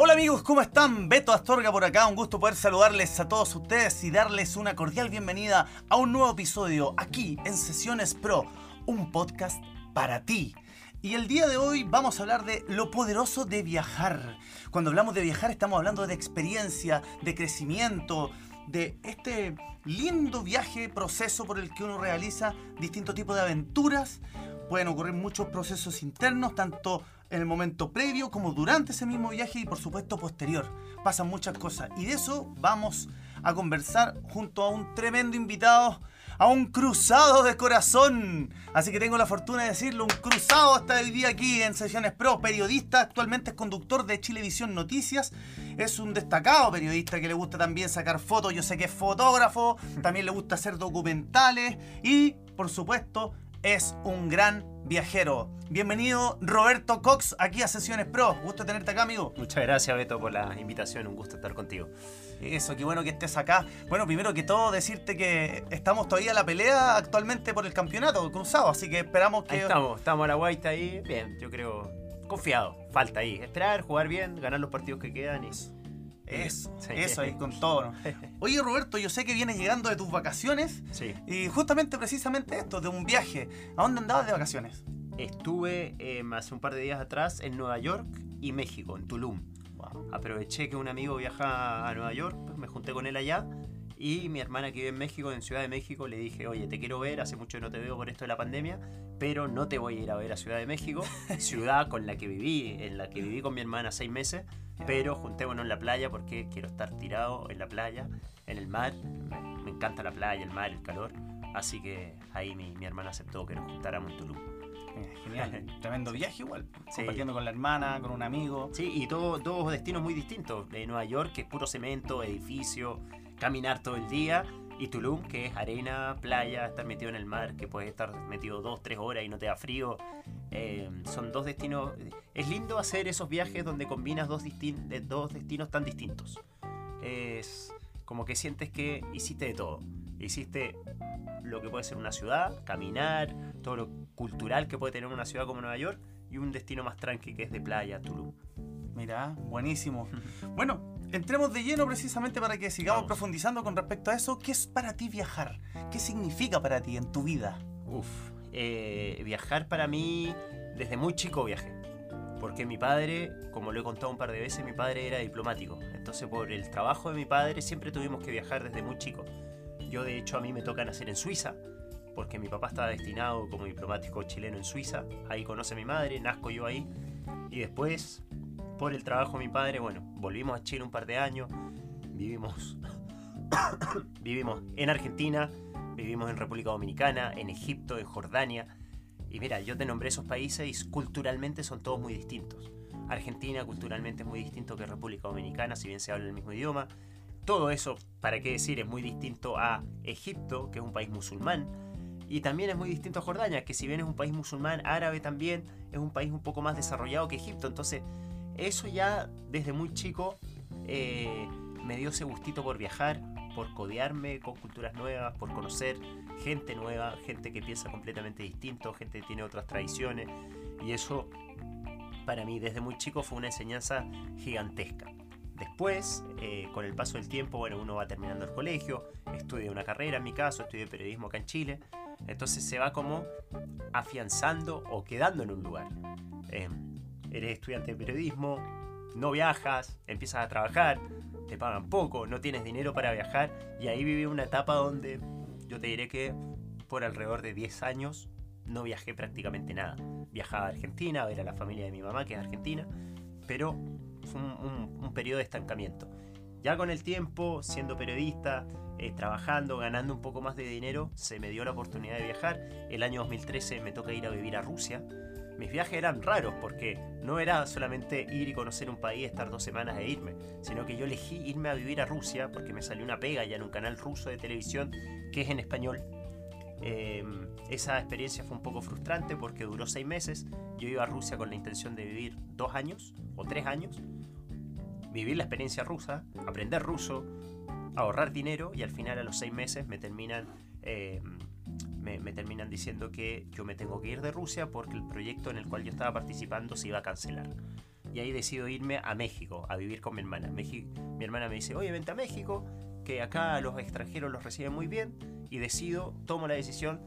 Hola amigos, ¿cómo están? Beto Astorga por acá, un gusto poder saludarles a todos ustedes y darles una cordial bienvenida a un nuevo episodio aquí en Sesiones Pro, un podcast para ti. Y el día de hoy vamos a hablar de lo poderoso de viajar. Cuando hablamos de viajar estamos hablando de experiencia, de crecimiento, de este lindo viaje, proceso por el que uno realiza distintos tipos de aventuras. Pueden ocurrir muchos procesos internos, tanto en el momento previo como durante ese mismo viaje y por supuesto posterior. Pasan muchas cosas y de eso vamos a conversar junto a un tremendo invitado, a un cruzado de corazón. Así que tengo la fortuna de decirlo, un cruzado hasta el día aquí en Sesiones Pro, periodista, actualmente es conductor de Chilevisión Noticias, es un destacado periodista que le gusta también sacar fotos, yo sé que es fotógrafo, también le gusta hacer documentales y por supuesto es un gran viajero. Bienvenido Roberto Cox aquí a Sesiones Pro. Gusto tenerte acá, amigo. Muchas gracias, Beto, por la invitación. Un gusto estar contigo. Eso, qué bueno que estés acá. Bueno, primero que todo, decirte que estamos todavía en la pelea actualmente por el campeonato cruzado, así que esperamos que. Ahí estamos, estamos a la guaita ahí. Bien, yo creo. Confiado. Falta ahí. Esperar, jugar bien, ganar los partidos que quedan y. Eso, eso ahí con todo. Oye Roberto, yo sé que vienes llegando de tus vacaciones. Sí. Y justamente, precisamente esto, de un viaje. ¿A dónde andabas de vacaciones? Estuve eh, hace un par de días atrás en Nueva York y México, en Tulum. Aproveché que un amigo viaja a Nueva York, pues me junté con él allá y mi hermana que vive en México, en Ciudad de México, le dije, oye, te quiero ver, hace mucho que no te veo por esto de la pandemia, pero no te voy a ir a ver a Ciudad de México, ciudad con la que viví, en la que viví con mi hermana seis meses, pero juntémonos en la playa porque quiero estar tirado en la playa, en el mar, me, encanta la playa, el mar, el calor, así que ahí mi, mi hermana aceptó que nos juntáramos en Tulum. Genial, tremendo viaje igual. Compartiendo con la hermana, con un amigo. Sí, y todos dos destinos muy distintos. De Nueva York, que es puro cemento, edificio, caminar todo el día. Y Tulum, que es arena, playa, estar metido en el mar, que puedes estar metido dos, tres horas y no te da frío. Eh, son dos destinos. Es lindo hacer esos viajes donde combinas dos, dos destinos tan distintos. Es como que sientes que hiciste de todo. Hiciste lo que puede ser una ciudad, caminar, todo lo cultural que puede tener una ciudad como Nueva York y un destino más tranqui que es de playa, Tulum. Mira, buenísimo. bueno, entremos de lleno precisamente para que sigamos profundizando con respecto a eso. ¿Qué es para ti viajar? ¿Qué significa para ti en tu vida? Uf, eh, viajar para mí, desde muy chico viajé. Porque mi padre, como lo he contado un par de veces, mi padre era diplomático. Entonces por el trabajo de mi padre siempre tuvimos que viajar desde muy chico. Yo de hecho a mí me toca nacer en Suiza, porque mi papá estaba destinado como diplomático chileno en Suiza. Ahí conoce mi madre, nazco yo ahí. Y después, por el trabajo de mi padre, bueno, volvimos a Chile un par de años. Vivimos, vivimos en Argentina, vivimos en República Dominicana, en Egipto, en Jordania. Y mira, yo te nombré esos países y culturalmente son todos muy distintos. Argentina culturalmente es muy distinto que República Dominicana, si bien se habla el mismo idioma. Todo eso, para qué decir, es muy distinto a Egipto, que es un país musulmán. Y también es muy distinto a Jordania, que si bien es un país musulmán, árabe también, es un país un poco más desarrollado que Egipto. Entonces, eso ya desde muy chico eh, me dio ese gustito por viajar, por codearme con culturas nuevas, por conocer gente nueva, gente que piensa completamente distinto, gente que tiene otras tradiciones. Y eso, para mí, desde muy chico fue una enseñanza gigantesca. Después, eh, con el paso del tiempo, bueno, uno va terminando el colegio, estudia una carrera, en mi caso, estudié periodismo acá en Chile, entonces se va como afianzando o quedando en un lugar. Em, eres estudiante de periodismo, no viajas, empiezas a trabajar, te pagan poco, no tienes dinero para viajar y ahí viví una etapa donde yo te diré que por alrededor de 10 años no viajé prácticamente nada. Viajaba a Argentina a ver a la familia de mi mamá, que es argentina, pero fue un, periodo de estancamiento. Ya con el tiempo, siendo periodista, eh, trabajando, ganando un poco más de dinero, se me dio la oportunidad de viajar. El año 2013 me toca ir a vivir a Rusia. Mis viajes eran raros porque no era solamente ir y conocer un país, estar dos semanas e irme, sino que yo elegí irme a vivir a Rusia porque me salió una pega ya en un canal ruso de televisión que es en español. Eh, esa experiencia fue un poco frustrante porque duró seis meses. Yo iba a Rusia con la intención de vivir dos años o tres años, vivir la experiencia rusa, aprender ruso, ahorrar dinero y al final a los seis meses me terminan, eh, me, terminan diciendo que yo me tengo que ir de Rusia porque el proyecto en el cual yo estaba participando se iba a cancelar. Y ahí decido irme a México a vivir con mi hermana. México, mi hermana me dice, oye, vente a México, que acá los extranjeros los reciben muy bien. Y decido, tomo la decisión,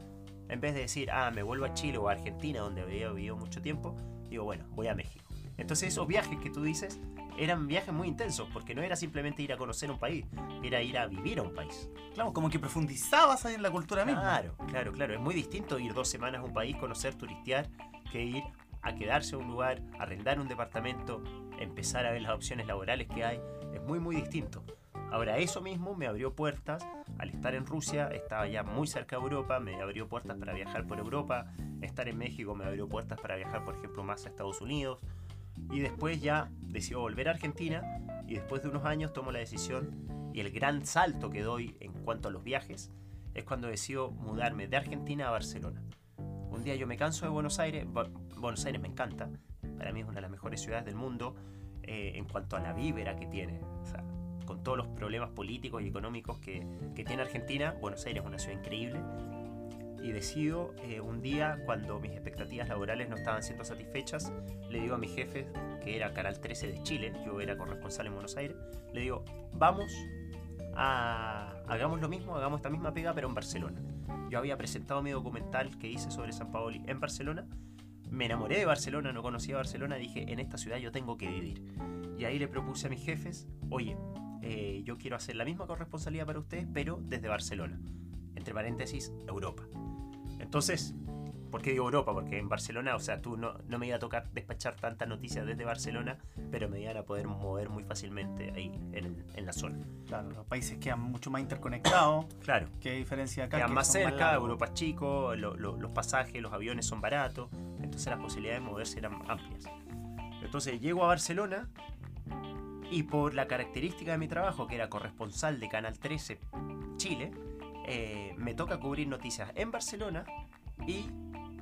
en vez de decir, ah, me vuelvo a Chile o a Argentina, donde había vivido mucho tiempo, digo, bueno, voy a México. Entonces esos viajes que tú dices eran viajes muy intensos, porque no era simplemente ir a conocer un país, era ir a vivir a un país. Claro, como que profundizabas ahí en la cultura misma. Claro, claro, claro. Es muy distinto ir dos semanas a un país, conocer, turistear, que ir a quedarse a un lugar, arrendar un departamento, empezar a ver las opciones laborales que hay. Es muy, muy distinto. Ahora, eso mismo me abrió puertas. Al estar en Rusia, estaba ya muy cerca de Europa, me abrió puertas para viajar por Europa. Estar en México me abrió puertas para viajar, por ejemplo, más a Estados Unidos. Y después ya decido volver a Argentina y después de unos años tomo la decisión y el gran salto que doy en cuanto a los viajes es cuando decido mudarme de Argentina a Barcelona. Un día yo me canso de Buenos Aires, Buenos Aires me encanta, para mí es una de las mejores ciudades del mundo eh, en cuanto a la vívera que tiene. Con todos los problemas políticos y económicos que, que, tiene Argentina, Buenos Aires es una ciudad increíble. Y decido eh, un día, cuando mis expectativas laborales no estaban siendo satisfechas, le digo a mi jefe, que era Canal 13 de Chile, yo era corresponsal en Buenos Aires, le digo, vamos a... hagamos lo mismo, hagamos esta misma pega, pero en Barcelona. Yo había presentado mi documental que hice sobre San Paoli en Barcelona, me enamoré de Barcelona, no conocía Barcelona, dije, en esta ciudad yo tengo que vivir. Y ahí le propuse a mis jefes, oye, eh, yo quiero hacer la misma corresponsabilidad para ustedes, pero desde Barcelona. Entre paréntesis, Europa. Entonces, ¿por qué digo Europa? Porque en Barcelona, o sea, tú no, no me iba a tocar despachar tantas noticias desde Barcelona, pero me iban a poder mover muy fácilmente ahí en, en la zona. Claro, los países quedan mucho más interconectados. Claro. ¿Qué diferencia acá? Quedan que más cerca, largos. Europa es chico, lo- lo- los pasajes, los aviones son baratos, entonces las posibilidades de moverse eran amplias. Entonces llego a Barcelona y por la característica de mi trabajo, que era corresponsal de Canal 13 Chile, eh, me toca cubrir noticias en Barcelona y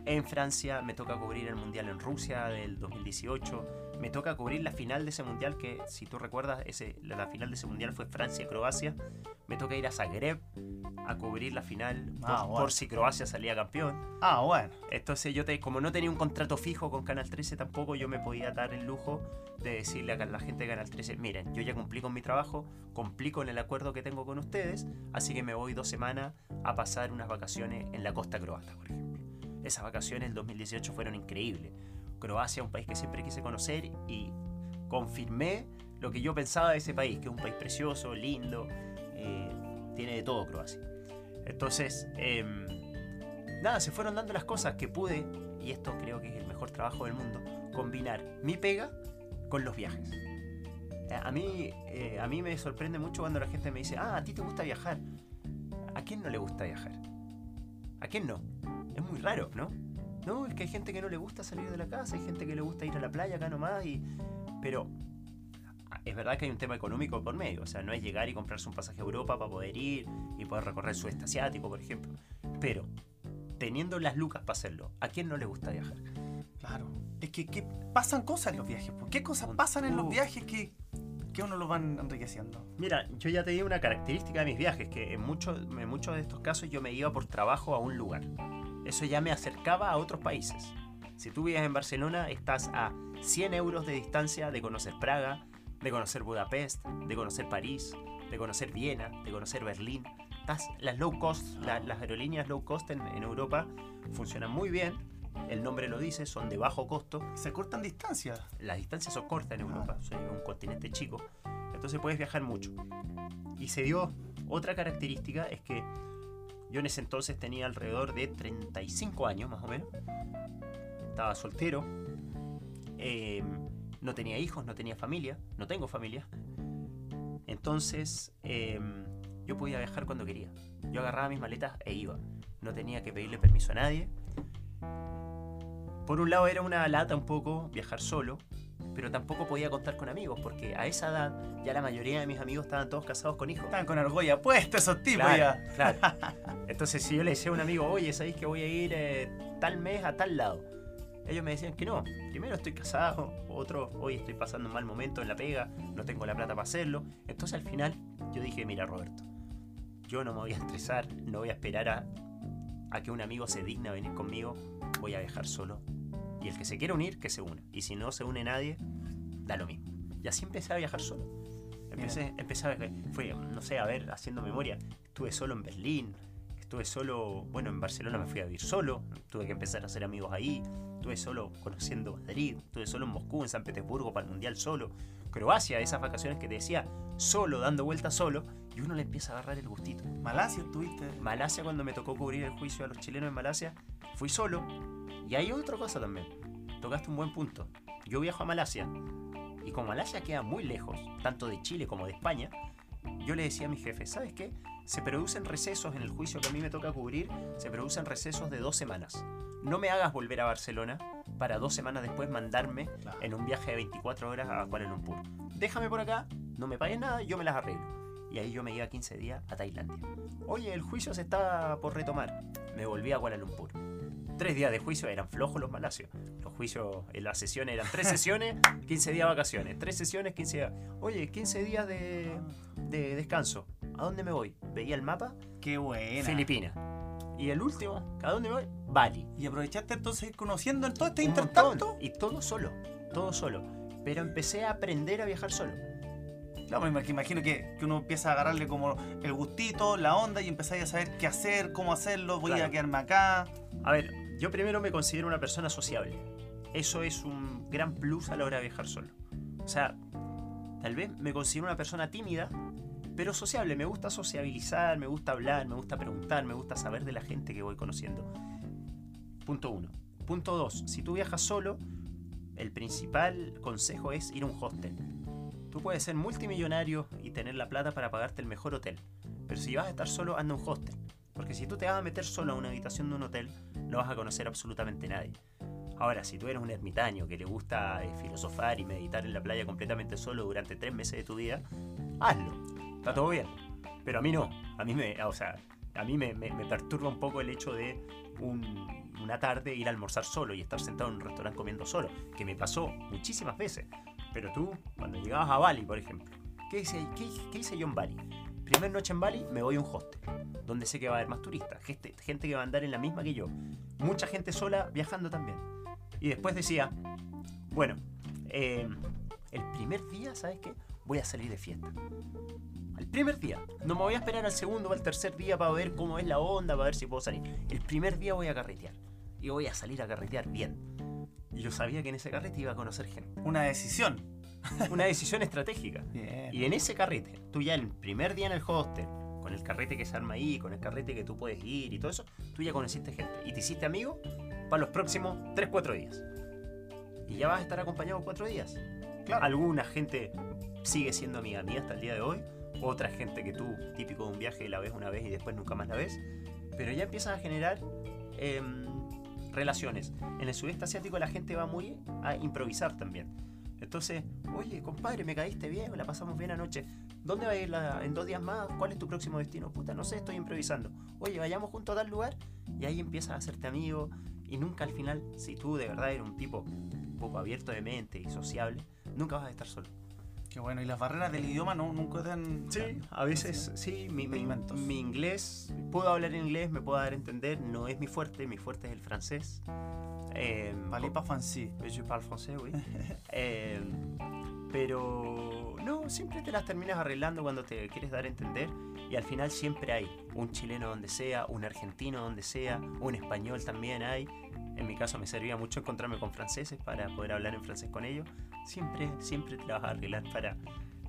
en Francia, me toca cubrir el Mundial en Rusia del 2018, me toca cubrir la final de ese Mundial que, si tú recuerdas, ese, la, final de ese Mundial fue Francia-Croacia, me toca ir a Zagreb a cubrir la final por, Ah, bueno. por si Croacia salía campeón. Ah, bueno. Entonces yo te, como no tenía un contrato fijo con Canal 13 tampoco, yo me podía dar el lujo de decirle a la gente de Canal 13, miren, yo ya cumplí con mi trabajo, cumplí con el acuerdo que tengo con ustedes, así que me voy dos semanas a pasar unas vacaciones en la costa croata, por ejemplo. Esas vacaciones del 2018 fueron increíbles. Croacia, un país que siempre quise conocer y confirmé lo que yo pensaba de ese país, que es un país precioso, lindo, eh, tiene de todo Croacia. Entonces, em, nada, se fueron dando las cosas que pude, y esto creo que es el mejor trabajo del mundo, combinar mi pega con los viajes. Eh, A mí, eh, a mí me sorprende mucho cuando la gente me dice, ah, a ti te gusta viajar. ¿A quién no le gusta viajar? ¿A quién no? Es muy raro, ¿no? No, es que hay gente que no le gusta salir de la casa, hay gente que le gusta ir a la playa acá nomás, y... pero es verdad que hay un tema económico por medio, o sea, no es llegar y comprarse un pasaje a Europa para poder ir y poder recorrer el sudeste asiático, por ejemplo. Pero, teniendo las lucas para hacerlo, ¿a quién no le gusta viajar? Claro. Es que, que pasan cosas en los viajes. ¿Por qué cosas pasan en los viajes que, que uno los van enriqueciendo? Mira, yo ya te di una característica de mis viajes, que en muchos, en muchos de estos casos yo me iba por trabajo a un lugar. Eso ya me acercaba a otros países. Si tú vives en Barcelona, estás a 100 euros de distancia de conocer Praga, de conocer Budapest, de conocer París, de conocer Viena, de conocer Berlín. Estás, las low cost, la- las aerolíneas low cost en, en Europa funcionan muy bien. El nombre lo dice, son de bajo costo. Se cortan distancias. Las distancias son cortas en Europa, soy un continente chico, entonces puedes viajar mucho. Y se dio otra característica, es que yo en ese entonces tenía alrededor de 35 años más o menos, estaba soltero, eh, no tenía hijos, no tenía familia, no tengo familia, entonces eh, yo podía viajar cuando quería. Yo agarraba mis maletas e iba, no tenía que pedirle permiso a nadie. Por un lado era una lata un poco viajar solo, pero tampoco podía contar con amigos, porque a esa edad ya la mayoría de mis amigos estaban todos casados con hijos. Estaban con argolla puesta esos tipos Claro, ya. claro. Entonces, si yo le decía a un amigo, oye, ¿sabéis que voy a ir eh, tal mes a tal lado? Ellos me decían que no. Primero estoy casado, otro, hoy estoy pasando un mal momento en la pega, no tengo la plata para hacerlo. Entonces, al final, yo dije, mira, Roberto, yo no me voy a estresar, no voy a esperar a, a que un amigo se digna venir conmigo, voy a viajar solo. Y el que se quiera unir, que se una. Y si no se une nadie, da lo mismo. Y así empecé a viajar solo. Empecé, empecé a fui, no sé, a ver, haciendo memoria. Estuve solo en Berlín, estuve solo, bueno, en Barcelona me fui a vivir solo, tuve que empezar a hacer amigos ahí, estuve solo conociendo Madrid, estuve solo en Moscú, en San Petersburgo para el Mundial solo, Croacia, esas vacaciones que te decía, solo, dando vueltas solo, y uno le empieza a agarrar el gustito. Malasia estuviste. Malasia, cuando me tocó cubrir el juicio a los chilenos en Malasia, fui solo. Y hay otra cosa también. Tocaste un buen punto. Yo viajo a Malasia. Y como Malasia queda muy lejos, tanto de Chile como de España, yo le decía a mi jefe, ¿sabes qué? Se producen recesos en el juicio que a mí me toca cubrir, se producen recesos de dos semanas. No me hagas volver a Barcelona para dos semanas después mandarme Claro. en un viaje de 24 horas a Kuala Lumpur. Déjame por acá, no me pagues nada, yo me las arreglo. Y ahí yo me iba 15 días a Tailandia. Oye, el juicio se está por retomar. Me volví a Kuala Lumpur. Tres días de juicio eran flojos los malasios. Los juicios, las sesiones eran tres sesiones, 15 días de vacaciones. Tres sesiones, 15 días. Oye, 15 días de, de descanso. ¿A dónde me voy? Veía el mapa, Qué buena. Filipinas. Y el último, ¿a dónde me voy? Bali. Y aprovechaste entonces conociendo en todo este intertanto. Y todo solo, todo solo. Pero empecé a aprender a viajar solo. Claro, me imag- imagino que, que uno empieza a agarrarle como el gustito, la onda y empezáis a saber qué hacer, cómo hacerlo, voy a quedarme acá. A ver, yo primero me considero una persona sociable. Eso es un gran plus a la hora de viajar solo. O sea, tal vez me considero una persona tímida, pero sociable. Me gusta sociabilizar, me gusta hablar, me gusta preguntar, me gusta saber de la gente que voy conociendo. Punto uno. Punto dos. Si tú viajas solo, el principal consejo es ir a un hostel. Tú puedes ser multimillonario y tener la plata para pagarte el mejor hotel. Pero si vas a estar solo, anda a un hostel. Porque si tú te vas a meter solo a una habitación de un hotel, no vas a conocer absolutamente nadie. Ahora, si tú eres un ermitaño que le gusta eh, filosofar y meditar en la playa completamente solo durante tres meses de tu vida, hazlo. Está todo bien. Pero a mí no. A mí me, o sea, a mí me, perturba un poco el hecho de un- una tarde ir a almorzar solo y estar sentado en un restaurante comiendo solo, que me pasó muchísimas veces. Pero tú, cuando llegabas a Bali, por ejemplo, ¿qué hice, qué, qué hice yo en Bali? Primer noche en Bali, me voy a un hostel, donde sé que va a haber más turistas, gente, que va a andar en la misma que yo, mucha gente sola viajando también. Y después decía, bueno, eh, el primer día, ¿sabes qué? Voy a salir de fiesta. Al primer día. No me voy a esperar al segundo o al tercer día para ver cómo es la onda, para ver si puedo salir. El primer día voy a carretear. Y voy a salir a carretear bien. Y yo sabía que en ese carrete iba a conocer gente. Una decisión. Una decisión estratégica. Bien. Y en ese carrete, tú ya el primer día en el hostel, con el carrete que se arma ahí, con el carrete que tú puedes ir y todo eso, tú ya conociste gente. Y te hiciste amigo para los próximos 3-4 días. Y ya vas a estar acompañado 4 días. Claro. Alguna gente sigue siendo amiga mía hasta el día de hoy. Otra gente que tú, típico de un viaje, la ves una vez y después nunca más la ves. Pero ya empiezas a generar em, relaciones. En el sudeste asiático la gente va muy a improvisar también. Entonces, oye, compadre, me caíste bien, la pasamos bien anoche. ¿Dónde va a ir la- en dos días más? ¿Cuál es tu próximo destino? Puta, no sé, estoy improvisando. Oye, vayamos juntos a tal lugar y ahí empiezas a hacerte amigo y nunca al final, si tú de verdad eres un tipo un poco abierto de mente y sociable, nunca vas a estar solo. Qué bueno. Y las barreras del idioma no, nunca te han. a veces sí, mi, mi- mi inglés, puedo hablar inglés, me puedo dar a entender, no es mi fuerte, mi fuerte es el francés. Eh, Vale, pas fancy. Je parle français, oui. Eh, pero no, siempre te las terminas arreglando cuando te quieres dar a entender y al final siempre hay un chileno donde sea, un argentino donde sea, un español también hay. En mi caso me servía mucho encontrarme con franceses para poder hablar en francés con ellos. Siempre, siempre te la vas a arreglar para...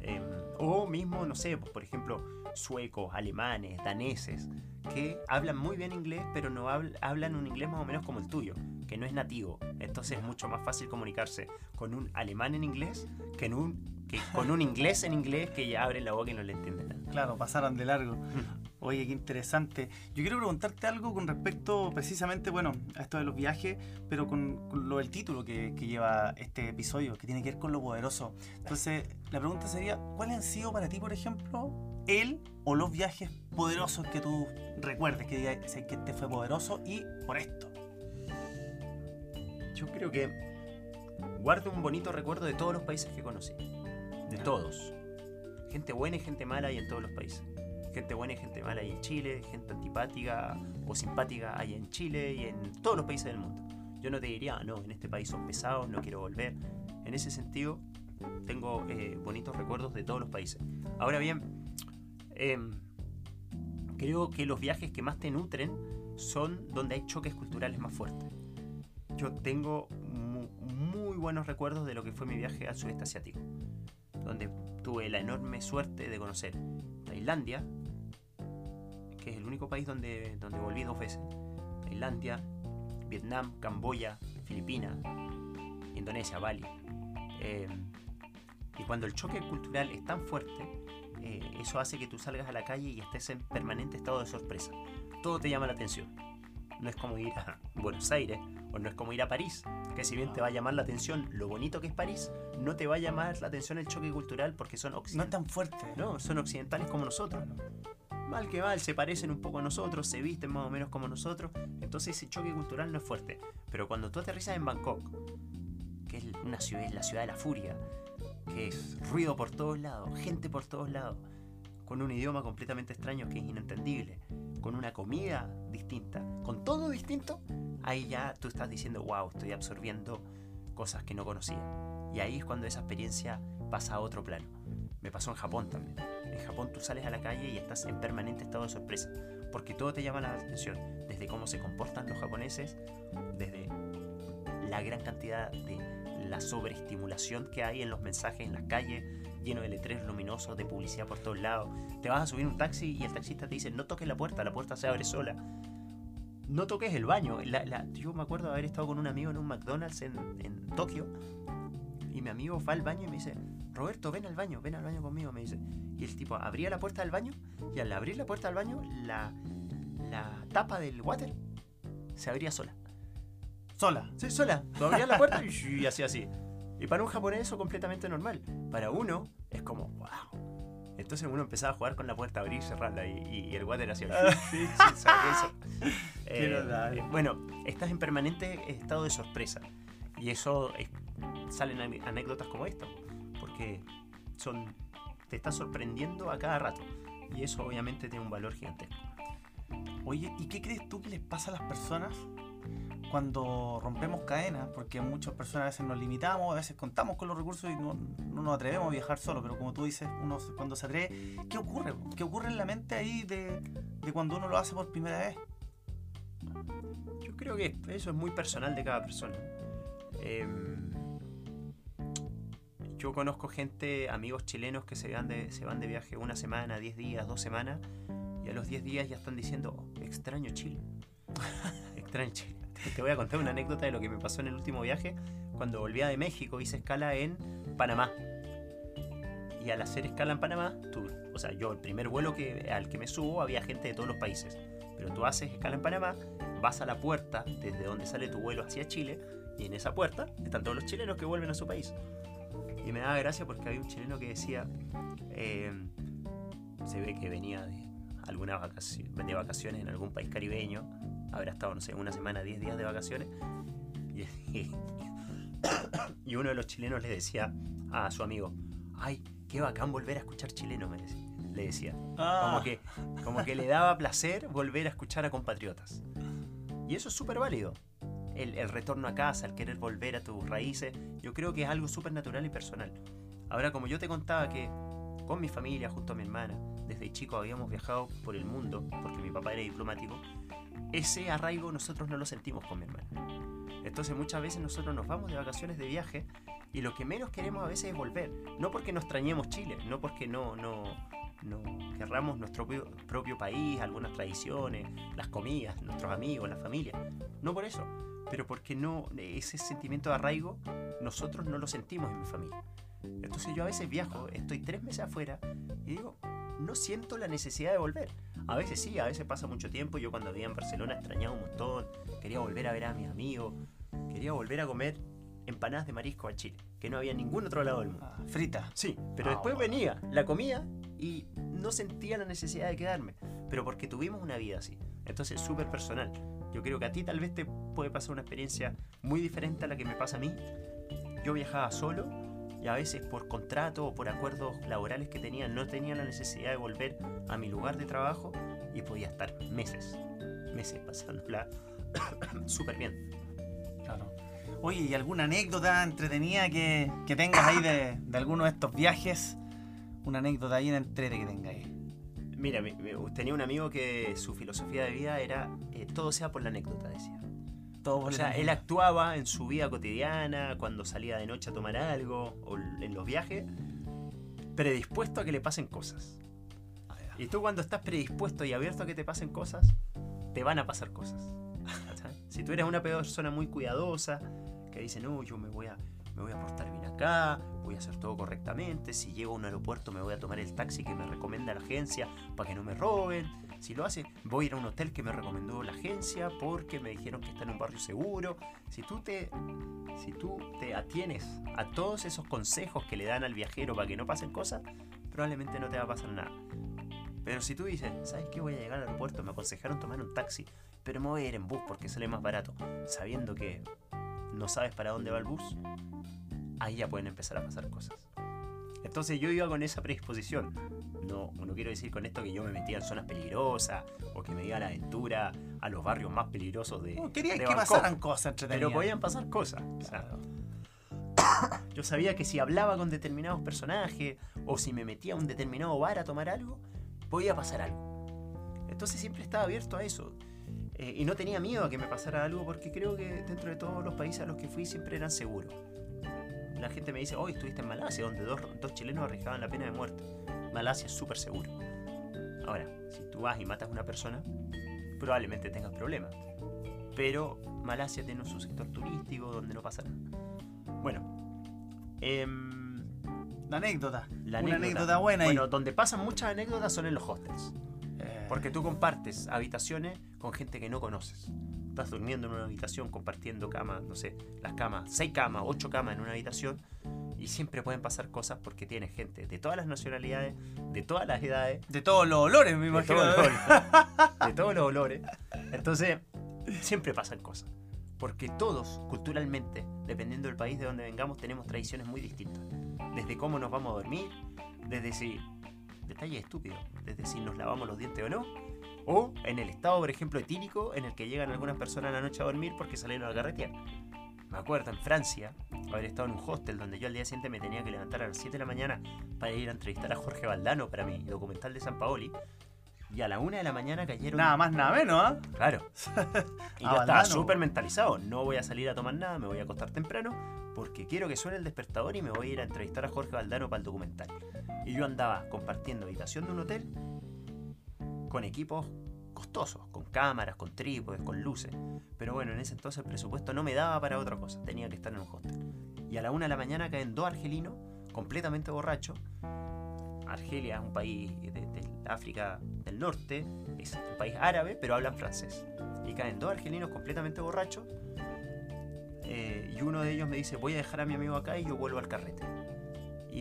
eh, o mismo, no sé, pues, por ejemplo, suecos, alemanes, daneses, que hablan muy bien inglés, pero no habl- hablan un inglés más o menos como el tuyo, que no es nativo. Entonces es mucho más fácil comunicarse con un alemán en inglés que, en un, que con un inglés en inglés que ya abren la boca y no le entienden nada. Claro, pasaron de largo. Oye, qué interesante. Yo quiero preguntarte algo con respecto precisamente, bueno, a esto de los viajes, pero con, con lo del título que, que lleva este episodio, que tiene que ver con lo poderoso. Entonces, la pregunta sería, ¿cuáles han sido para ti, por ejemplo, el o los viajes poderosos que tú recuerdes, que digas "Sé que este fue poderoso y por esto? Yo creo que guardo un bonito recuerdo de todos los países que conocí. De todos. Gente buena y gente mala hay en todos los países. Gente buena y gente mala hay en Chile, gente antipática o simpática hay en Chile y en todos los países del mundo. Yo no te diría, "Ah, no, en este país son pesados, no quiero volver. En ese sentido, tengo eh, bonitos recuerdos de todos los países. Ahora bien, em, creo que los viajes que más te nutren son donde hay choques culturales más fuertes. Yo tengo mu- muy buenos recuerdos de lo que fue mi viaje al sudeste asiático, donde tuve la enorme suerte de conocer Tailandia, que es el único país donde, donde volví dos veces. Tailandia, Vietnam, Camboya, Filipinas, Indonesia, Bali. Eh, y cuando el choque cultural es tan fuerte, eh, eso hace que tú salgas a la calle y estés en permanente estado de sorpresa. Todo te llama la atención. No es como ir a Buenos Aires o no es como ir a París, que si bien te va a llamar la atención lo bonito que es París, no te va a llamar la atención el choque cultural porque son No es occidentales. tan fuerte. No, son occidentales como nosotros. Mal que mal, se parecen un poco a nosotros, se visten más o menos como nosotros. Entonces ese choque cultural no es fuerte. Pero cuando tú aterrizas en Bangkok, que es una ciudad, la ciudad de la furia, que es ruido por todos lados, gente por todos lados, con un idioma completamente extraño que es inentendible, con una comida distinta, con todo distinto, ahí ya tú estás diciendo, wow, estoy absorbiendo cosas que no conocía. Y ahí es cuando esa experiencia pasa a otro plano. Me pasó en Japón también. Japón tú sales a la calle y estás en permanente estado de sorpresa, porque todo te llama la atención, desde cómo se comportan los japoneses, desde la gran cantidad de la sobreestimulación que hay en los mensajes en las calles, lleno de letreros luminosos, de publicidad por todos lados. Te vas a subir un taxi y el taxista te dice, no toques la puerta, la puerta se abre sola. No toques el baño. La- la- yo me acuerdo de haber estado con un amigo en un McDonald's en, en Tokio y mi amigo va al baño y me dice, Roberto, ven al baño, ven al baño conmigo, me dice. Y el tipo abría la puerta del baño y al abrir la puerta del baño, la, la tapa del water se abría sola. Sola. Sí, sola. Tú abrías la puerta y, hacía así. Y para un japonés eso completamente normal. Para uno es como, wow. Entonces uno empezaba a jugar con la puerta, abrir y cerrarla. Y, y- y el water hacía. Eh, bueno, estás en permanente estado de sorpresa. Y eso es- salen anécdotas como esta. Porque son te estás sorprendiendo a cada rato. Y eso obviamente tiene un valor gigantesco. Oye, ¿y qué crees tú que les pasa a las personas cuando rompemos cadenas? Porque muchas personas a veces nos limitamos, a veces contamos con los recursos y no, no nos atrevemos a viajar solo, pero como tú dices, uno cuando se atreve, ¿qué ocurre? ¿Qué ocurre en la mente ahí de, de cuando uno lo hace por primera vez? Yo creo que eso es muy personal de cada persona. Em, yo conozco gente, amigos chilenos que se van, de, se van de viaje una semana, 10 días, dos semanas, y a los 10 días ya están diciendo, "Oh, extraño Chile. extraño Chile. Te voy a contar una anécdota de lo que me pasó en el último viaje. Cuando volvía de México hice escala en Panamá. Y al hacer escala en Panamá, tú, o sea, yo el primer vuelo que, al que me subo había gente de todos los países. Pero tú haces escala en Panamá, vas a la puerta desde donde sale tu vuelo hacia Chile y en esa puerta están todos los chilenos que vuelven a su país. Y me daba gracia porque había un chileno que decía, eh, se ve que venía de alguna vacación, de vacaciones en algún país caribeño, habrá estado, no sé, una semana, 10 días de vacaciones, y, y uno de los chilenos le decía a su amigo, ay, qué bacán volver a escuchar chileno, me decía, le decía. Como que, como que le daba placer volver a escuchar a compatriotas. Y eso es súper válido. El, retorno a casa, el querer volver a tus raíces, yo creo que es algo súper natural y personal. Ahora, como yo te contaba que con mi familia, junto a mi hermana, desde chico habíamos viajado por el mundo, porque mi papá era diplomático, ese arraigo nosotros no lo sentimos con mi hermana. Entonces muchas veces nosotros nos vamos de vacaciones de viaje y lo que menos queremos a veces es volver. No porque no extrañemos Chile, no porque no, no, no querramos nuestro propio, propio país, algunas tradiciones, las comidas, nuestros amigos, la familia. No por eso, pero porque no ese sentimiento de arraigo nosotros no lo sentimos en mi familia. Entonces yo a veces viajo, estoy tres meses afuera y digo, no siento la necesidad de volver. A veces sí, a veces pasa mucho tiempo. Yo cuando vivía en Barcelona extrañaba un montón, quería volver a ver a mis amigos, quería volver a comer empanadas de marisco a Chile, que no había en ningún otro lado del mundo. Ah, frita. Sí, pero Ah, después bueno. venía, la comía y no sentía la necesidad de quedarme. Pero porque tuvimos una vida así. Entonces, súper personal. Yo creo que a ti tal vez te puede pasar una experiencia muy diferente a la que me pasa a mí. Yo viajaba solo y a veces por contrato o por acuerdos laborales que tenía no tenía la necesidad de volver a mi lugar de trabajo y podía estar meses, meses pasándola súper bien. Claro. Oye, ¿y alguna anécdota entretenida que, que tengas ahí de, de alguno de estos viajes? Una anécdota ahí en entrete que tengáis. Mira, mi- mi- tenía un amigo que su filosofía de vida era eh, todo sea por la anécdota, decía. Todo O sea, la- él actuaba en su vida cotidiana, cuando salía de noche a tomar algo, o en los viajes, predispuesto a que le pasen cosas. Ah. Y tú cuando estás predispuesto y abierto a que te pasen cosas, te van a pasar cosas. Si tú eres una persona muy cuidadosa, que dice, no, yo me voy a, me voy a portar bien acá, voy a hacer todo correctamente, si llego a un aeropuerto me voy a tomar el taxi que me recomienda la agencia para que no me roben, si lo hace, voy a ir a un hotel que me recomendó la agencia porque me dijeron que está en un barrio seguro. Si tú te, si tú te atienes a todos esos consejos que le dan al viajero para que no pasen cosas, probablemente no te va a pasar nada. Pero si tú dices, ¿sabes qué? Voy a llegar al aeropuerto, me aconsejaron tomar un taxi, pero me voy a ir en bus porque sale más barato, sabiendo que no sabes para dónde va el bus, ahí ya pueden empezar a pasar cosas. Entonces yo iba con esa predisposición. No, no quiero decir con esto que yo me metía en zonas peligrosas o que me iba a la aventura a los barrios más peligrosos de. No, quería de que Bangkok. pasaran cosas. Pero podían pasar cosas. O sea, Claro. yo sabía que si hablaba con determinados personajes o si me metía a un determinado bar a tomar algo, podía pasar algo. Entonces siempre estaba abierto a eso. Eh, y no tenía miedo a que me pasara algo porque creo que dentro de todos los países a los que fui siempre eran seguros. La gente me dice, hoy estuviste en Malasia, donde dos, dos chilenos arriesgaban la pena de muerte. Malasia es súper seguro. Ahora, si tú vas y matas a una persona, probablemente tengas problemas. Pero Malasia tiene su sector turístico donde no pasa nada. Bueno, em, La anécdota. la Una anécdota. anécdota buena ahí. Bueno, donde pasan muchas anécdotas son en los hostels. Eh, Porque tú compartes habitaciones con gente que no conoces. Estás durmiendo en una habitación compartiendo camas, no sé, las camas, seis camas, ocho camas en una habitación. Y siempre pueden pasar cosas porque tienes gente de todas las nacionalidades, de todas las edades, De todos los olores, me de imagino. todos, los olores, de todos los olores. Entonces, siempre pasan cosas. Porque todos, culturalmente, dependiendo del país de donde vengamos, tenemos tradiciones muy distintas. Desde cómo nos vamos a dormir, desde si. Detalle estúpido. Desde si nos lavamos los dientes o no. O en el estado, por ejemplo, etílico en el que llegan algunas personas a la noche a dormir porque salieron a carretear. Me acuerdo en Francia haber estado en un hostel donde yo al día siguiente me tenía que levantar a las 7 de la mañana para ir a entrevistar a Jorge Valdano para mi documental de San Paoli. Y a la 1 de la mañana cayeron. Nada más, nada menos, ¿ah? Claro. Y yo estaba súper mentalizado. No voy a salir a tomar nada, me voy a acostar temprano porque quiero que suene el despertador y me voy a ir a entrevistar a Jorge Valdano para el documental. Y yo andaba compartiendo habitación de un hotel con equipos costosos, con cámaras, con trípodes, con luces. Pero bueno, en ese entonces el presupuesto no me daba para otra cosa, tenía que estar en un hostel. Y a la una de la mañana caen dos argelinos, completamente borrachos. Argelia es un país de, África del Norte, es un país árabe, pero hablan francés. Y caen dos argelinos completamente borrachos. eh, y uno de ellos me dice, voy a dejar a mi amigo acá y yo vuelvo al carrete.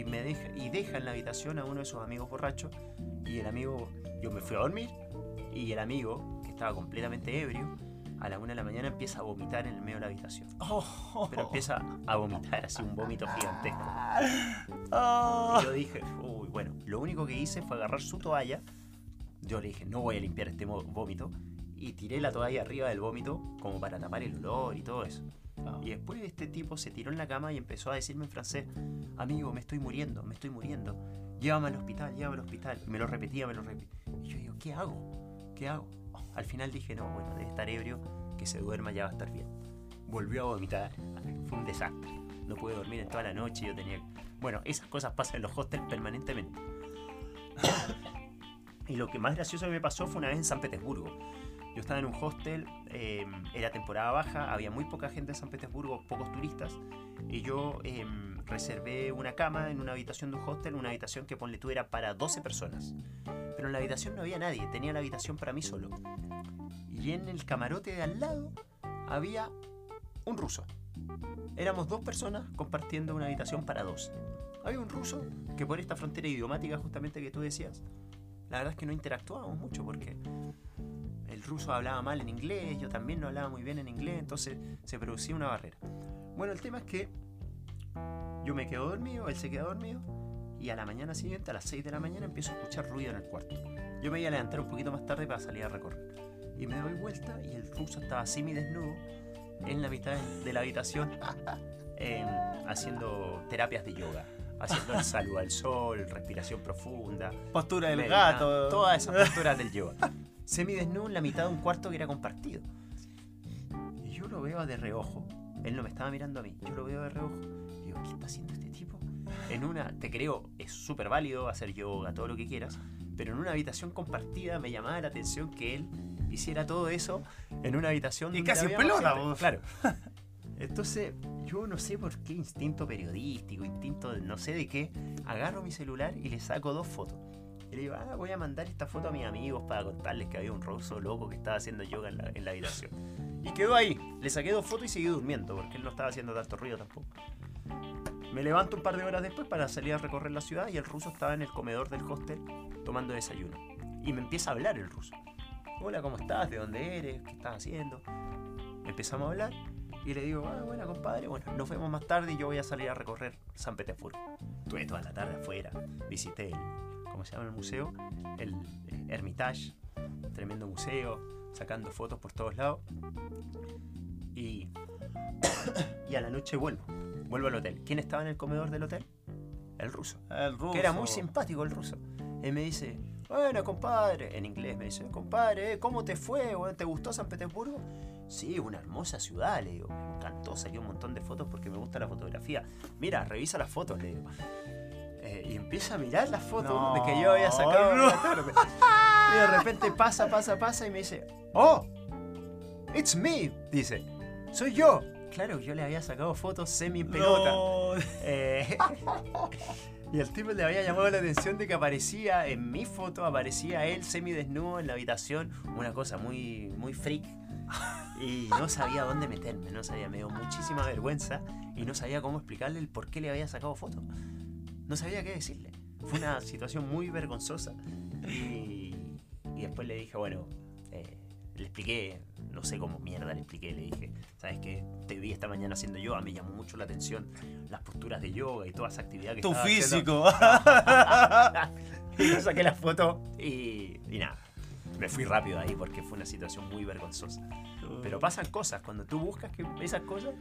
Y, me deja, y deja en la habitación a uno de sus amigos borrachos. Y el amigo, yo me fui a dormir. Y el amigo, que estaba completamente ebrio, a la una de la mañana empieza a vomitar en el medio de la habitación. Oh, Pero empieza a vomitar así un vómito gigantesco. oh. Y yo dije, uy, bueno, lo único que hice fue agarrar su toalla. Yo le dije, no voy a limpiar este vómito. Y tiré la toalla arriba del vómito como para tapar el olor y todo eso. Oh. Y después este tipo se tiró en la cama y empezó a decirme en francés, amigo, me estoy muriendo, me estoy muriendo. Llévame al hospital, llévame al hospital. Y me lo repetía, me lo repetía. Y yo digo, ¿qué hago? ¿Qué hago? Al final dije, no, bueno, debe estar ebrio, que se duerma, ya va a estar bien. Volvió a vomitar. Fue un desastre. No pude dormir en toda la noche, yo tenía... Bueno, esas cosas pasan en los hostels permanentemente. y lo que más gracioso que me pasó fue una vez en San Petersburgo. Yo estaba en un hostel, eh, era temporada baja, había muy poca gente en San Petersburgo, pocos turistas, y yo eh, reservé una cama en una habitación de un hostel, una habitación que ponle tú era para 12 personas. Pero en la habitación no había nadie, tenía la habitación para mí solo. Y en el camarote de al lado había un ruso. Éramos dos personas compartiendo una habitación para dos. Había un ruso que por esta frontera idiomática justamente que tú decías, la verdad es que no interactuábamos mucho porque el ruso hablaba mal en inglés, yo también no hablaba muy bien en inglés, entonces se producía una barrera. Bueno, el tema es que yo me quedo dormido, él se queda dormido y a la mañana siguiente, a las 6 de la mañana, empiezo a escuchar ruido en el cuarto. Yo me iba a levantar un poquito más tarde para salir a recorrer. Y me doy vuelta y el ruso estaba semi desnudo en la mitad de la habitación em, haciendo terapias de yoga. Haciendo el saludo al sol, respiración profunda. Postura del gato. Todas esas posturas del yoga. Semi desnudo en la mitad de un cuarto que era compartido. Y yo lo veo de reojo. Él no me estaba mirando a mí. Yo lo veo de reojo. Y digo, ¿qué está haciendo este tipo? En una, te creo, es súper válido hacer yoga, todo lo que quieras. Pero en una habitación compartida me llamaba la atención que él hiciera todo eso en una habitación Y casi en pelota, vos. Claro. Entonces, yo no sé por qué instinto periodístico, instinto de no sé de qué, agarro mi celular y le saco dos fotos. Y le digo, ah, voy a mandar esta foto a mis amigos para contarles que había un ruso loco que estaba haciendo yoga en la, en la habitación. Y quedó ahí. Le saqué dos fotos y seguí durmiendo, porque él no estaba haciendo tanto ruido tampoco. Me levanto un par de horas después para salir a recorrer la ciudad y el ruso estaba en el comedor del hostel tomando desayuno. Y me empieza a hablar el ruso. Hola, ¿cómo estás? ¿De dónde eres? ¿Qué estás haciendo? Empezamos a hablar y le digo, ah, bueno, compadre, bueno, nos vemos más tarde y yo voy a salir a recorrer San Petersburgo. Estuve toda la tarde afuera, visité el, ¿cómo se llama el museo? El eh, Hermitage, tremendo museo, sacando fotos por todos lados. Y, y a la noche vuelvo, vuelvo al hotel. ¿Quién estaba en el comedor del hotel? El ruso. El ruso. Que era muy simpático el ruso. Y me dice, bueno, compadre, en inglés me dice, compadre, ¿eh? ¿cómo te fue? ¿Te gustó San Petersburgo? Sí, una hermosa ciudad, le digo. Me encantó, saqué un montón de fotos porque me gusta la fotografía. Mira, revisa las fotos, le digo. Eh, y empieza a mirar las fotos No, de que yo había sacado no. la. Y de repente pasa, pasa, pasa y me dice, oh, it's me, dice, soy yo. Claro, yo le había sacado fotos semi pelota. No. Eh, y al tipo le había llamado la atención de que aparecía en mi foto, aparecía él semidesnudo en la habitación, una cosa muy, muy freak. Y no sabía dónde meterme, no sabía, me dio muchísima vergüenza y no sabía cómo explicarle el por qué le había sacado fotos. No sabía qué decirle. Fue una situación muy vergonzosa. Y, y después le dije, bueno, eh, le expliqué, no sé cómo mierda le expliqué, le dije, ¿sabes qué? Te vi esta mañana haciendo yoga, me llamó mucho la atención las posturas de yoga y toda esa actividad que Tu estaba haciendo". físico. y yo saqué la foto y, y nada. Me fui rápido ahí porque fue una situación muy vergonzosa. Pero pasan cosas, cuando tú buscas que esas cosas,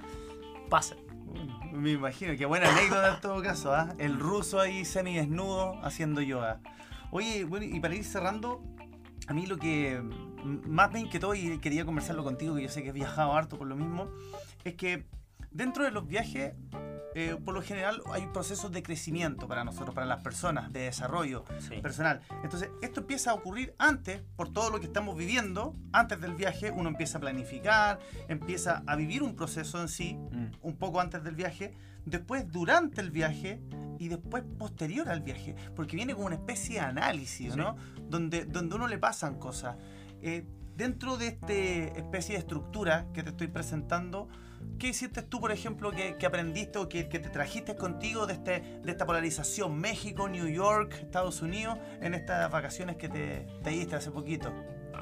pasan. Me imagino, qué buena anécdota en todo caso, ¿ah? El ruso ahí semidesnudo haciendo yoga. Oye, bueno, y para ir cerrando, a mí lo que más me inquietó y quería conversarlo contigo, que yo sé que has viajado harto por lo mismo, es que dentro de los viajes, eh, por lo general hay procesos de crecimiento para nosotros, para las personas, de desarrollo Sí. personal. Entonces, esto empieza a ocurrir antes, por todo lo que estamos viviendo, antes del viaje, uno empieza a planificar, empieza a vivir un proceso en sí, Mm. un poco antes del viaje, después durante el viaje y después posterior al viaje, porque viene como una especie de análisis, Sí. ¿no? Donde, donde uno le pasan cosas. Eh, dentro de esta especie de estructura que te estoy presentando, ¿qué hiciste tú, por ejemplo, que, que aprendiste o que, que te trajiste contigo de, este, de esta polarización México, New York, Estados Unidos, en estas vacaciones que te, te diste hace poquito?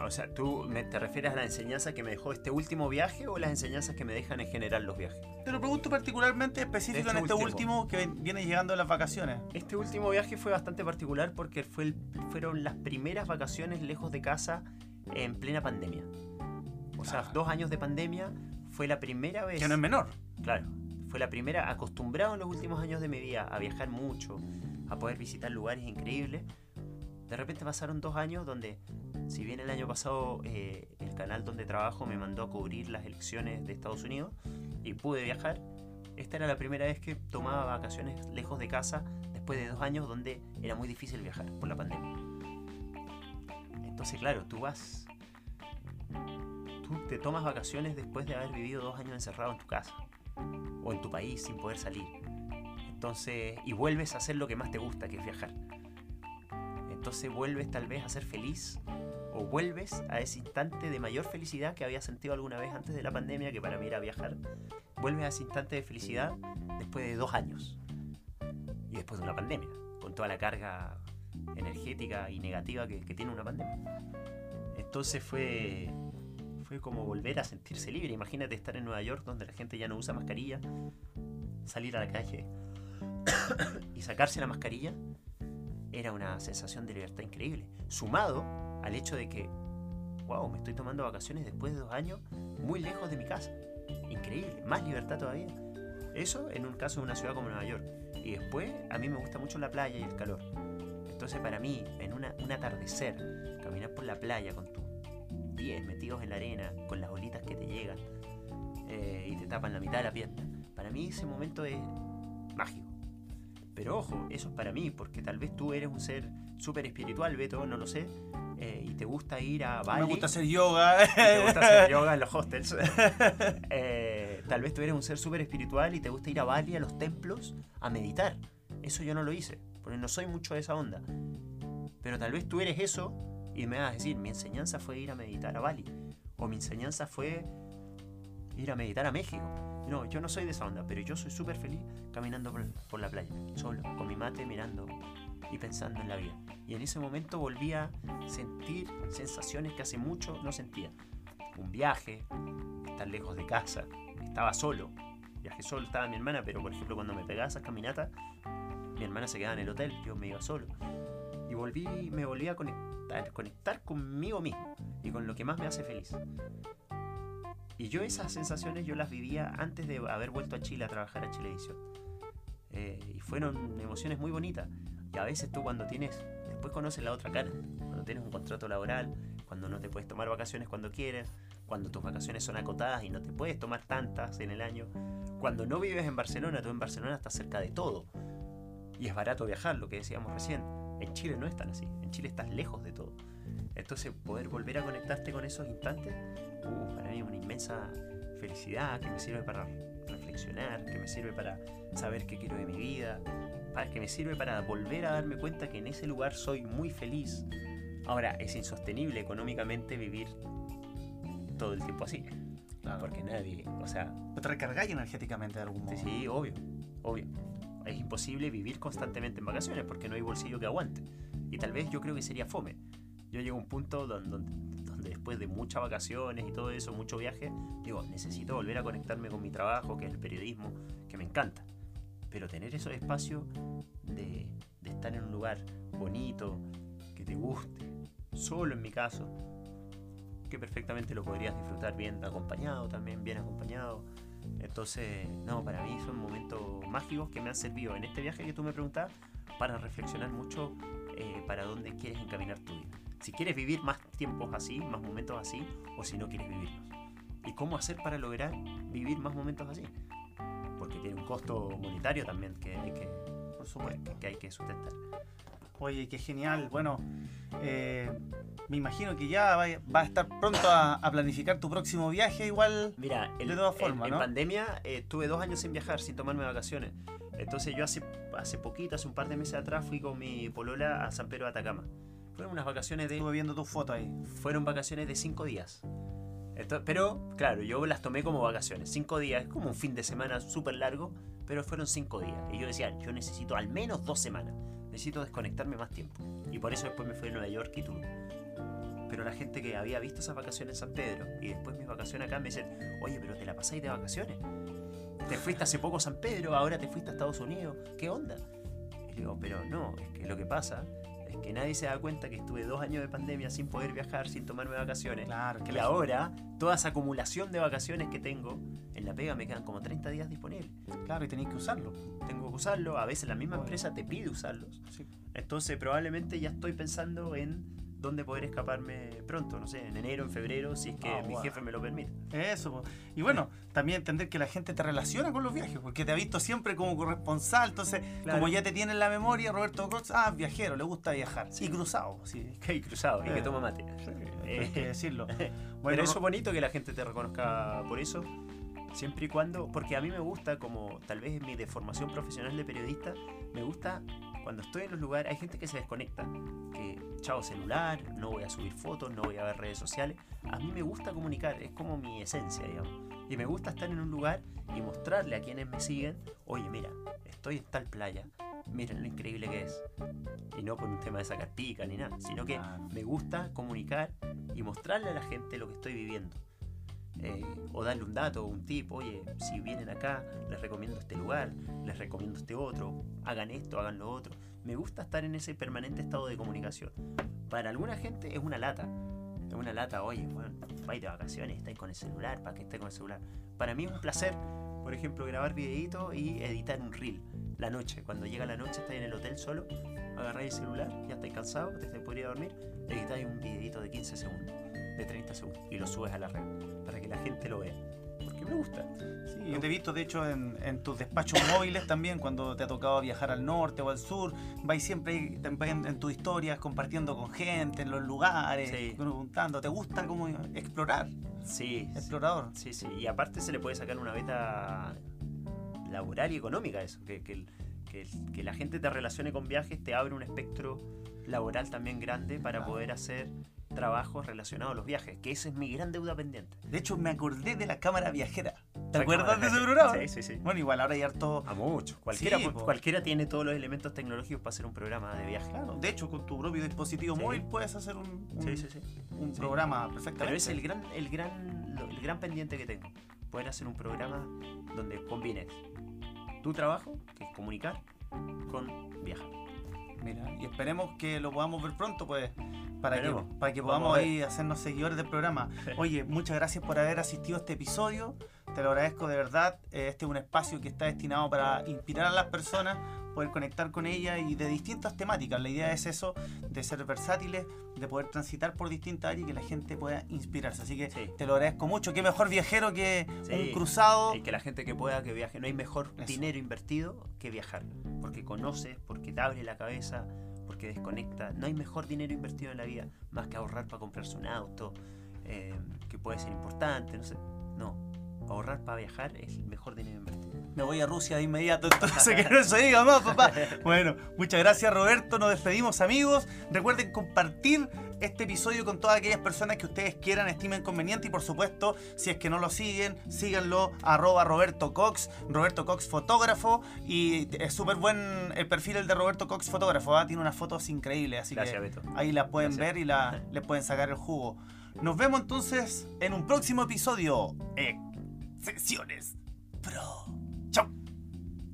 O sea, ¿tú me, te refieres a la enseñanza que me dejó este último viaje o las enseñanzas que me dejan en general los viajes? Te lo pregunto particularmente específico Este en este último. último, que viene llegando las vacaciones. Este último viaje fue bastante particular porque fue el- fueron las primeras vacaciones lejos de casa en plena pandemia. O sea, Ah. dos años de pandemia fue la primera vez. Que no es menor. Claro, fue la primera, acostumbrado en los últimos años de mi vida a viajar mucho, a poder visitar lugares increíbles. De repente pasaron dos años donde, si bien el año pasado eh, el canal donde trabajo me mandó a cubrir las elecciones de Estados Unidos y pude viajar, esta era la primera vez que tomaba vacaciones lejos de casa después de dos años donde era muy difícil viajar por la pandemia. Entonces, claro, tú vas, tú te tomas vacaciones después de haber vivido dos años encerrado en tu casa o en tu país sin poder salir. Entonces, y vuelves a hacer lo que más te gusta, que es viajar. Entonces vuelves tal vez a ser feliz o vuelves a ese instante de mayor felicidad que había sentido alguna vez antes de la pandemia, que para mí era viajar. Vuelves a ese instante de felicidad después de dos años y después de una pandemia, con toda la carga energética y negativa que, que tiene una pandemia. Entonces fue, fue como volver a sentirse libre. Imagínate estar en Nueva York donde la gente ya no usa mascarilla, salir a la calle y sacarse la mascarilla era una sensación de libertad increíble. Sumado al hecho de que, wow, me estoy tomando vacaciones después de dos años muy lejos de mi casa. Increíble, más libertad todavía. Eso en un caso de una ciudad como Nueva York. Y después, a mí me gusta mucho la playa y el calor. Entonces, para mí, en una, un atardecer, caminar por la playa con tus pies metidos en la arena, con las bolitas que te llegan eh, y te tapan la mitad de la pierna, para mí ese momento es mágico. Pero ojo, eso es para mí, porque tal vez tú eres un ser súper espiritual, Beto, no lo sé, eh, y te gusta ir a Bali. Me gusta hacer yoga. y te gusta hacer yoga en los hostels. Eh, tal vez tú eres un ser súper espiritual y te gusta ir a Bali, a los templos, a meditar. Eso yo no lo hice, porque no soy mucho de esa onda. Pero tal vez tú eres eso y me vas a decir, mi enseñanza fue ir a meditar a Bali. O mi enseñanza fue ir a meditar a México. No, yo no soy de esa onda, pero yo soy súper feliz caminando por, por, la playa, solo, con mi mate mirando y pensando en la vida. Y en ese momento volví a sentir sensaciones que hace mucho no sentía. Un viaje, estar lejos de casa, estaba solo. Viajé solo, estaba mi hermana, pero por ejemplo cuando me pegaba esas caminatas, mi hermana se quedaba en el hotel, yo me iba solo. Y volví, me volví a conectar, conectar conmigo mismo y con lo que más me hace feliz. Y yo esas sensaciones yo las vivía antes de haber vuelto a Chile a trabajar a Chilevisión. Eh, y fueron emociones muy bonitas. Y a veces tú cuando tienes, después conoces la otra cara. Cuando tienes un contrato laboral, cuando no te puedes tomar vacaciones cuando quieres, cuando tus vacaciones son acotadas y no te puedes tomar tantas en el año. Cuando no vives en Barcelona, tú en Barcelona estás cerca de todo. Y es barato viajar, lo que decíamos recién. En Chile no es tan así. En Chile estás lejos de todo. Entonces poder volver a conectarte con esos instantes, uh, para mí es una inmensa felicidad que me sirve para reflexionar, que me sirve para saber qué quiero de mi vida, para, que me sirve para volver a darme cuenta que en ese lugar soy muy feliz. Ahora, es insostenible económicamente vivir todo el tiempo así. Claro. Porque nadie, o sea... Te recargáis energéticamente de algún modo. Sí, sí, obvio, obvio. Es imposible vivir constantemente en vacaciones porque no hay bolsillo que aguante. Y tal vez yo creo que sería fome. Yo llego a un punto donde, después de muchas vacaciones y todo eso, mucho viaje, digo, necesito volver a conectarme con mi trabajo, que es el periodismo, que me encanta. Pero tener esos espacios de estar en un lugar bonito, que te guste, solo en mi caso, que perfectamente lo podrías disfrutar bien acompañado también, bien acompañado. Entonces, no, para mí son momentos mágicos que me han servido en este viaje que tú me preguntabas para reflexionar mucho eh, para dónde quieres encaminar tu vida. Si quieres vivir más tiempos así, más momentos así, o si no quieres vivirlos. ¿Y cómo hacer para lograr vivir más momentos así? Porque tiene un costo monetario también que hay que, Por supuesto. que, hay que sustentar. Oye, qué genial. Bueno, eh, me imagino que ya va, va a estar pronto a, a, planificar tu próximo viaje igual. Mira, el, de todas formas, en, ¿no? en pandemia eh, estuve dos años sin viajar, sin tomarme vacaciones. Entonces yo hace, hace poquito, hace un par de meses atrás, fui con mi polola a San Pedro de Atacama. Fueron unas vacaciones de... Estuve viendo tus fotos ahí. Fueron vacaciones de cinco días. Pero, claro, yo las tomé como vacaciones. Cinco días, es como un fin de semana súper largo, pero fueron cinco días. Y yo decía, yo necesito al menos dos semanas. Necesito desconectarme más tiempo. Y por eso después me fui a Nueva York y Tulum. Pero la gente que había visto esas vacaciones en San Pedro y después mis vacaciones acá me dicen, oye, pero te la pasáis de vacaciones. Te fuiste hace poco a San Pedro, ahora te fuiste a Estados Unidos. ¿Qué onda? Y digo, pero no, es que lo que pasa es que nadie se da cuenta que estuve dos años de pandemia sin poder viajar, sin tomarme vacaciones. Claro, que y la- ahora, toda esa acumulación de vacaciones que tengo, en la pega me quedan como 30 días disponibles. Claro, y tenéis que usarlo. Tengo que usarlo, a veces la misma Bueno. empresa te pide usarlos. Sí. Entonces probablemente ya estoy pensando en dónde poder escaparme pronto, no sé, en enero, en febrero, si es que Ah, mi wow. jefe me lo permite. Eso. po. Y bueno, también entender que la gente te relaciona con los viajes, porque te ha visto siempre como corresponsal. Entonces, Claro. como ya te tiene en la memoria, Roberto Cox, ah, viajero, le gusta viajar. Y cruzado, sí. Que hay cruzado y que Eh. toma mate. Hay que decirlo. Pero Bueno, eso es bonito que la gente te reconozca por eso, Siempre y cuando, porque a mí me gusta, como tal vez mi deformación profesional de periodista, me gusta cuando estoy en los lugares, hay gente que se desconecta, que chao celular, no voy a subir fotos, no voy a ver redes sociales. A mí me gusta comunicar, es como mi esencia, digamos. Y me gusta estar en un lugar y mostrarle a quienes me siguen, oye, mira, estoy en tal playa, miren lo increíble que es. Y no por un tema de sacar pica ni nada, sino que me gusta comunicar y mostrarle a la gente lo que estoy viviendo. Eh, o darle un dato, un tip, oye, si vienen acá, les recomiendo este lugar, les recomiendo este otro, hagan esto, hagan lo otro. Me gusta estar en ese permanente estado de comunicación. Para alguna gente es una lata. Es una lata, oye, bueno, vais de vacaciones, estáis con el celular, ¿para que esté con el celular? Para mí es un placer, por ejemplo, grabar videitos y editar un reel la noche. Cuando llega la noche, estáis en el hotel solo, agarráis el celular, ya estáis cansados, te podría ir a dormir, editáis un videito de 15 segundos de 30 segundos y lo subes a la red para que la gente lo vea. Me gusta. yo te he visto, de hecho, en, en, tus despachos móviles también, cuando te ha tocado viajar al norte o al sur, vais siempre en, en tus historias compartiendo con gente, en los lugares, preguntando. ¿Te gusta como explorar? Sí. Explorador. Sí, sí. Y aparte se le puede sacar una beta laboral y económica eso. Que, que, que, que la gente te relacione con viajes te abre un espectro laboral también grande para poder hacer trabajos relacionados a los viajes, que esa es mi gran deuda pendiente. De hecho, me acordé de la cámara viajera. ¿Te acuerdas de ese programa? Sí, sí, sí. Bueno, igual ahora hay harto... A mucho. Cualquiera, cualquiera tiene todos los elementos tecnológicos para hacer un programa de viaje. Claro, de hecho, con tu propio dispositivo móvil puedes hacer un, un, un programa perfectamente. Pero es el gran, el, gran, el gran pendiente que tengo. Poder hacer un programa donde combines tu trabajo, que es comunicar, con viajar. Mira, y esperemos que lo podamos ver pronto, pues para que, para que podamos ahí hacernos seguidores del programa. Oye, muchas gracias por haber asistido a este episodio. Te lo agradezco de verdad. Eh, este es un espacio que está destinado para inspirar a las personas, poder conectar con ellas y de distintas temáticas. La idea es eso, de ser versátiles, de poder transitar por distintas áreas y que la gente pueda inspirarse. Así que te lo agradezco mucho. Qué mejor viajero que un cruzado. Y que la gente que pueda que viaje. No hay mejor dinero invertido que viajar. Porque conoces, porque te abre la cabeza porque desconecta. No hay mejor dinero invertido en la vida más que ahorrar para comprarse un auto, eh, que puede ser importante, no sé. No, ahorrar para viajar es el mejor dinero invertido. Me voy a Rusia de inmediato, entonces que no se diga más, papá. Bueno, muchas gracias Roberto, nos despedimos amigos. Recuerden compartir este episodio con todas aquellas personas que ustedes quieran, estimen conveniente y por supuesto, si es que no lo siguen, síganlo arroba Roberto Cox, Roberto Cox fotógrafo y es súper buen el perfil el de Roberto Cox fotógrafo, ¿ah? tiene unas fotos increíbles, así que ahí las pueden ver y la, les pueden sacar el jugo. Nos vemos entonces en un próximo episodio. Sesiones Pro.